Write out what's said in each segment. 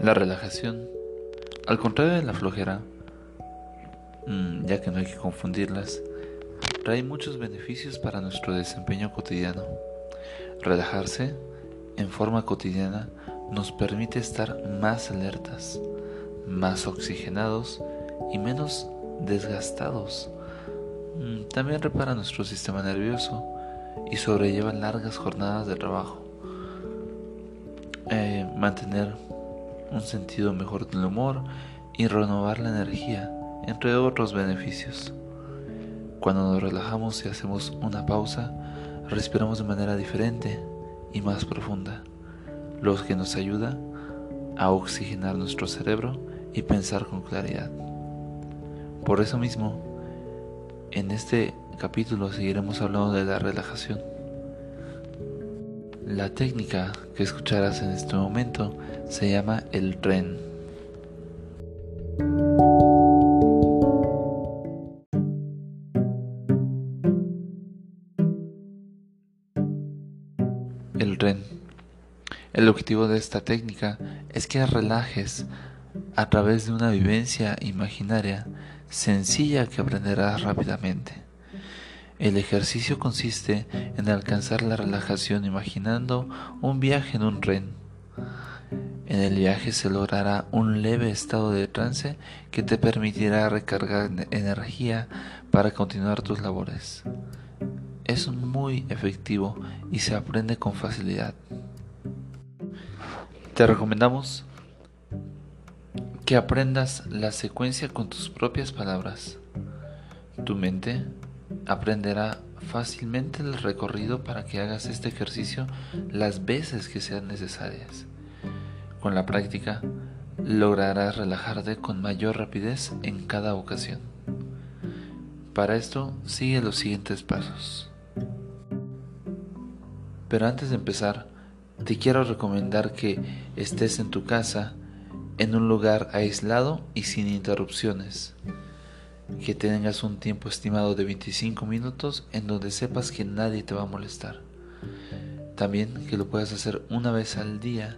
La relajación, al contrario de la flojera, mm, ya que no hay que confundirlas, trae muchos beneficios para nuestro desempeño cotidiano. Relajarse en forma cotidiana nos permite estar más alertas, más oxigenados y menos desgastados. Mm, también repara nuestro sistema nervioso y sobrelleva largas jornadas de trabajo. Eh, mantener un sentido mejor del humor y renovar la energía, entre otros beneficios. Cuando nos relajamos y hacemos una pausa, respiramos de manera diferente y más profunda, lo que nos ayuda a oxigenar nuestro cerebro y pensar con claridad. Por eso mismo, en este capítulo seguiremos hablando de la relajación. La técnica que escucharás en este momento se llama el tren. El REN. El objetivo de esta técnica es que relajes a través de una vivencia imaginaria sencilla que aprenderás rápidamente. El ejercicio consiste en alcanzar la relajación imaginando un viaje en un tren. En el viaje se logrará un leve estado de trance que te permitirá recargar energía para continuar tus labores. Es muy efectivo y se aprende con facilidad. Te recomendamos que aprendas la secuencia con tus propias palabras. Tu mente aprenderá fácilmente el recorrido para que hagas este ejercicio las veces que sean necesarias. Con la práctica, lograrás relajarte con mayor rapidez en cada ocasión. Para esto, sigue los siguientes pasos. Pero antes de empezar, te quiero recomendar que estés en tu casa, en un lugar aislado y sin interrupciones que tengas un tiempo estimado de 25 minutos en donde sepas que nadie te va a molestar. También que lo puedas hacer una vez al día,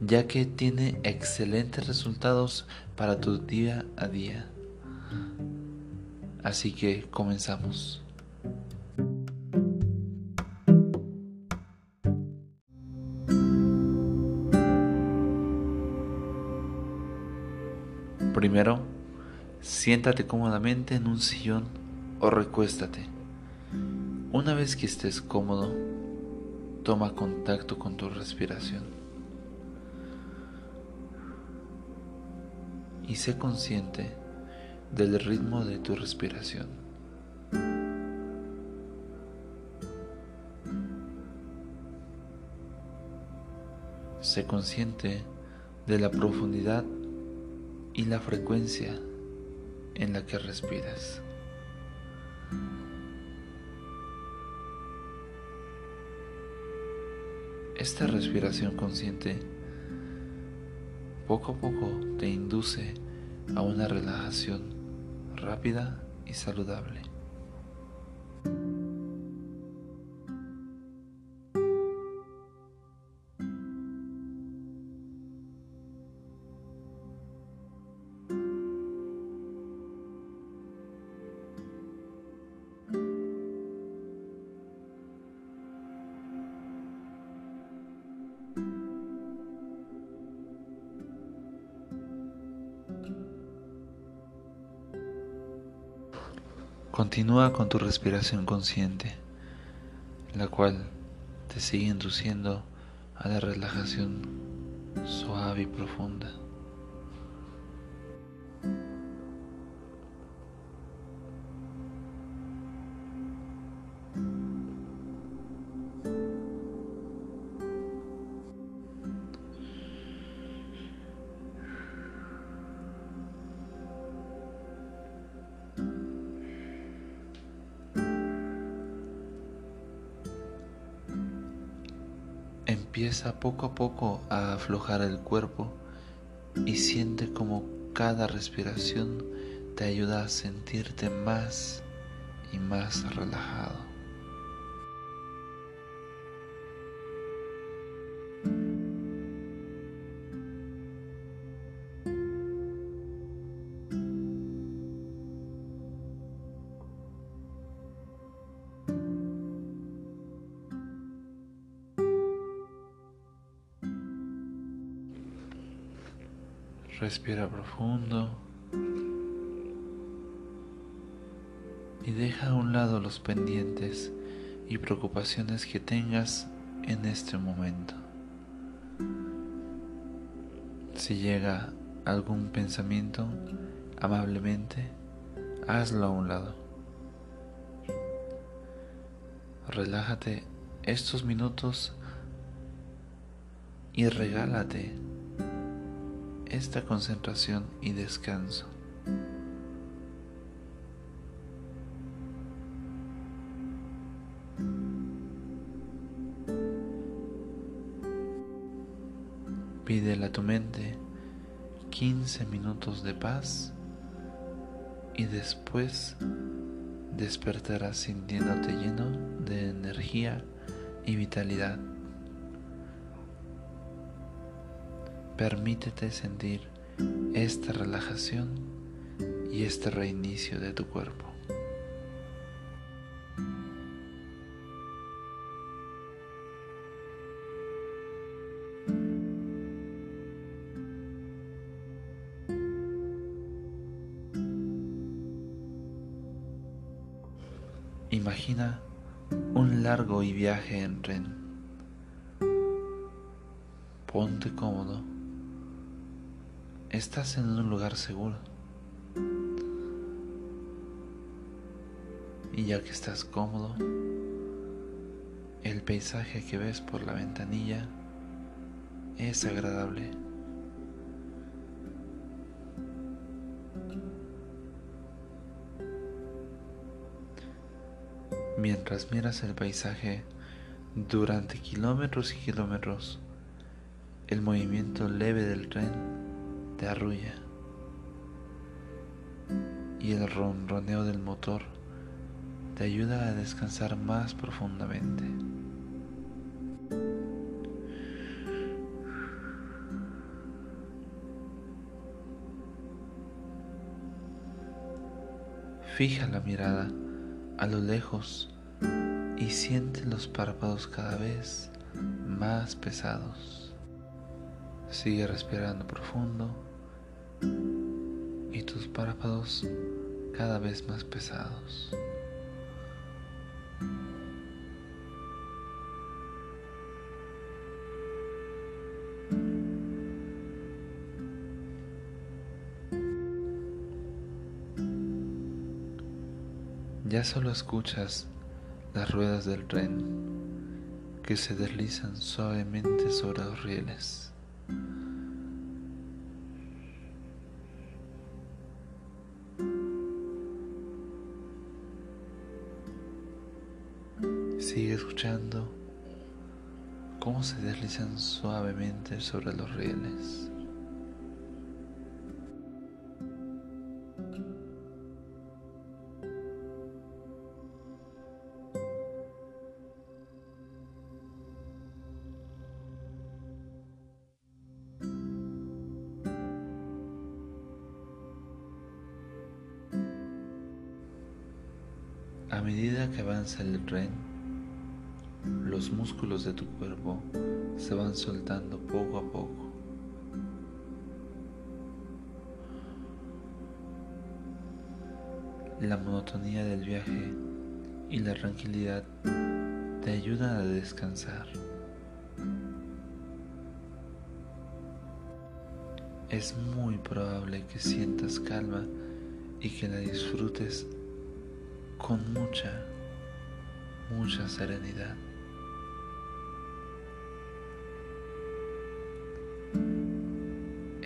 ya que tiene excelentes resultados para tu día a día. Así que comenzamos. Primero, Siéntate cómodamente en un sillón o recuéstate. Una vez que estés cómodo, toma contacto con tu respiración. Y sé consciente del ritmo de tu respiración. Sé consciente de la profundidad y la frecuencia en la que respiras. Esta respiración consciente poco a poco te induce a una relajación rápida y saludable. Continúa con tu respiración consciente, la cual te sigue induciendo a la relajación suave y profunda. Empieza poco a poco a aflojar el cuerpo y siente como cada respiración te ayuda a sentirte más y más relajado. Respira profundo y deja a un lado los pendientes y preocupaciones que tengas en este momento. Si llega algún pensamiento, amablemente, hazlo a un lado. Relájate estos minutos y regálate esta concentración y descanso. Pídele a tu mente 15 minutos de paz y después despertarás sintiéndote lleno de energía y vitalidad. Permítete sentir esta relajación y este reinicio de tu cuerpo. Imagina un largo y viaje en tren. Ponte cómodo Estás en un lugar seguro. Y ya que estás cómodo, el paisaje que ves por la ventanilla es agradable. Mientras miras el paisaje durante kilómetros y kilómetros, el movimiento leve del tren te arrulla y el ronroneo del motor te ayuda a descansar más profundamente. Fija la mirada a lo lejos y siente los párpados cada vez más pesados. Sigue respirando profundo y tus párpados cada vez más pesados. Ya solo escuchas las ruedas del tren que se deslizan suavemente sobre los rieles. Se deslizan suavemente sobre los rieles. A medida que avanza el tren, los músculos de tu cuerpo se van soltando poco a poco. La monotonía del viaje y la tranquilidad te ayudan a descansar. Es muy probable que sientas calma y que la disfrutes con mucha, mucha serenidad.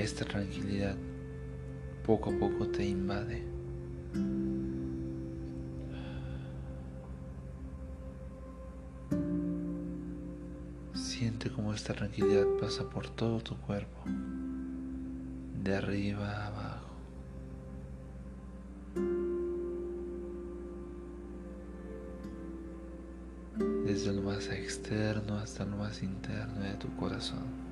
Esta tranquilidad poco a poco te invade. Siente como esta tranquilidad pasa por todo tu cuerpo, de arriba a abajo. Desde lo más externo hasta lo más interno de tu corazón.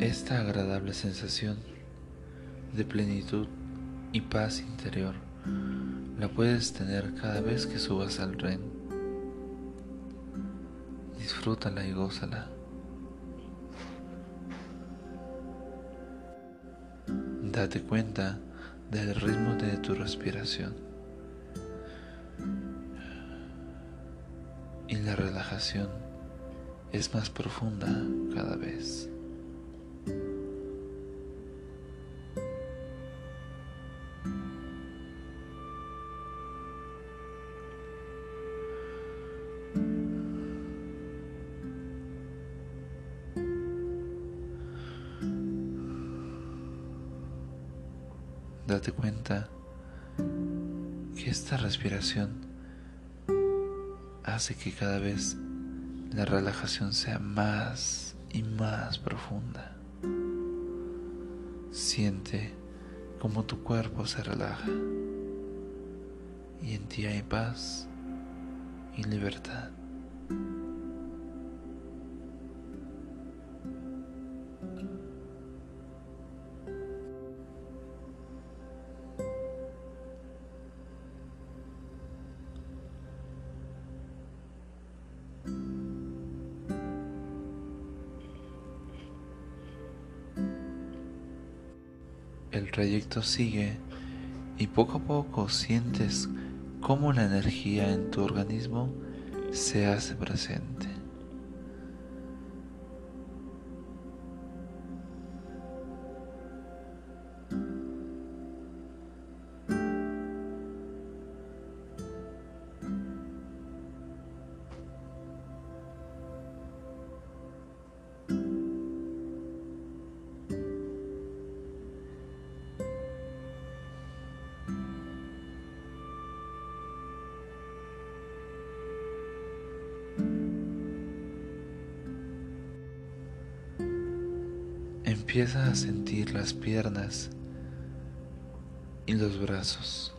Esta agradable sensación de plenitud y paz interior la puedes tener cada vez que subas al REN. Disfrútala y gózala. Date cuenta del ritmo de tu respiración y la relajación es más profunda cada vez. Hace que cada vez la relajación sea más y más profunda. Siente como tu cuerpo se relaja y en ti hay paz y libertad. Sigue y poco a poco sientes cómo la energía en tu organismo se hace presente. Empieza a sentir las piernas y los brazos.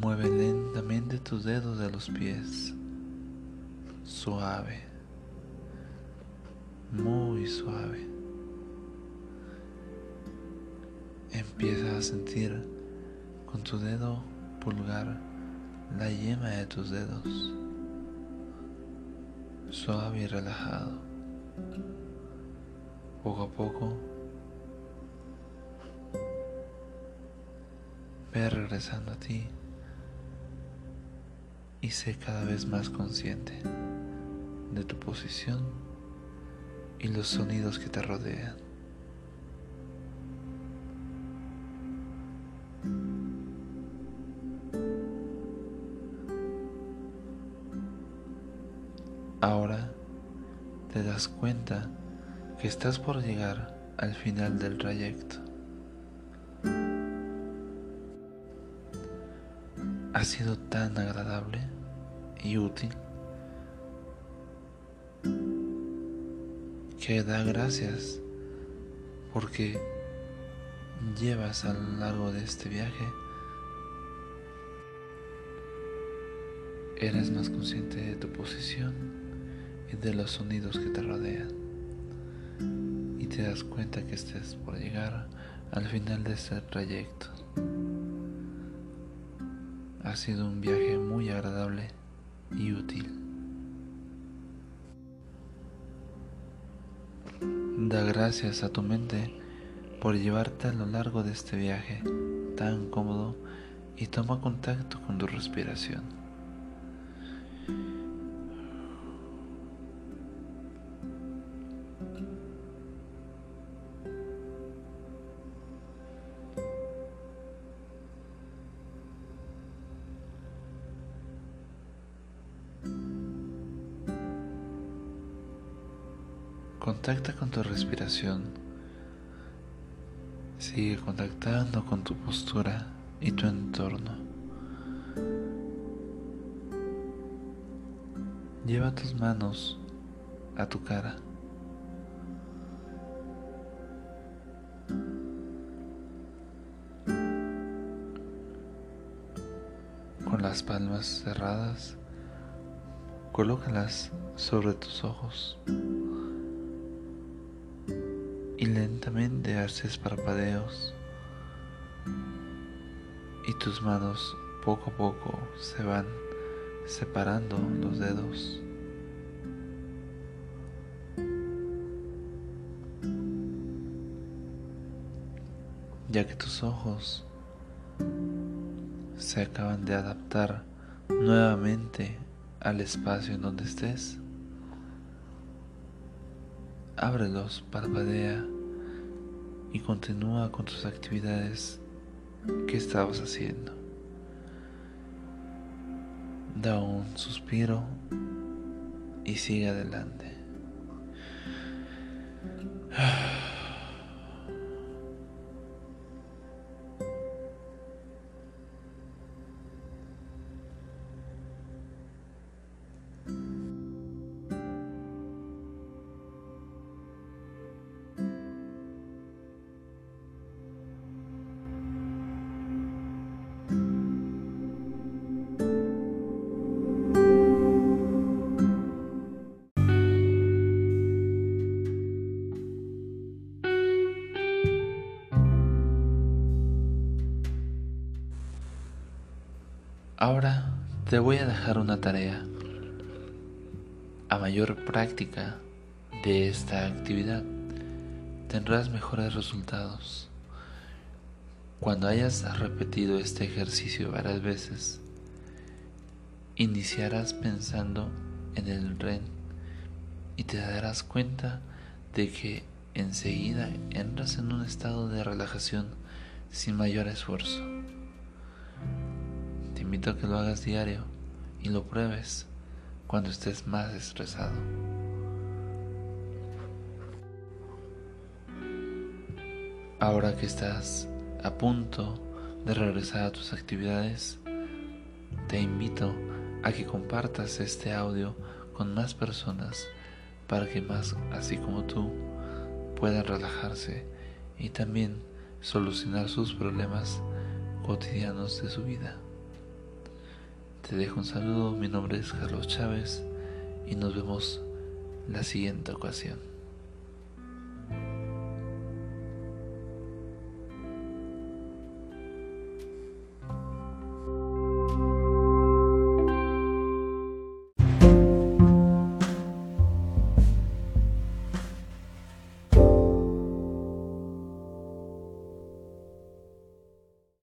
Mueve lentamente tus dedos de los pies. Suave. Muy suave. Empieza a sentir con tu dedo pulgar la yema de tus dedos. Suave y relajado. Poco a poco, ve regresando a ti y sé cada vez más consciente de tu posición y los sonidos que te rodean. Das cuenta que estás por llegar al final del trayecto. Ha sido tan agradable y útil que da gracias porque llevas a lo largo de este viaje eres más consciente de tu posición y de los sonidos que te rodean. Y te das cuenta que estés por llegar al final de este trayecto. Ha sido un viaje muy agradable y útil. Da gracias a tu mente por llevarte a lo largo de este viaje tan cómodo y toma contacto con tu respiración. Contacta con tu respiración. Sigue contactando con tu postura y tu entorno. Lleva tus manos a tu cara. Con las palmas cerradas, colócalas sobre tus ojos y lentamente haces parpadeos y tus manos poco a poco se van separando los dedos. Ya que tus ojos se acaban de adaptar nuevamente al espacio en donde estés. Ábrelos, parpadea y continúa con tus actividades que estabas haciendo. Da un suspiro y sigue adelante. Ahora te voy a dejar una tarea. A mayor práctica de esta actividad, tendrás mejores resultados. Cuando hayas repetido este ejercicio varias veces, iniciarás pensando en el REN y te darás cuenta de que enseguida entras en un estado de relajación sin mayor esfuerzo invito a que lo hagas diario y lo pruebes cuando estés más estresado. Ahora que estás a punto de regresar a tus actividades, te invito a que compartas este audio con más personas para que más así como tú puedan relajarse y también solucionar sus problemas cotidianos de su vida. Te dejo un saludo, mi nombre es Carlos Chávez y nos vemos la siguiente ocasión.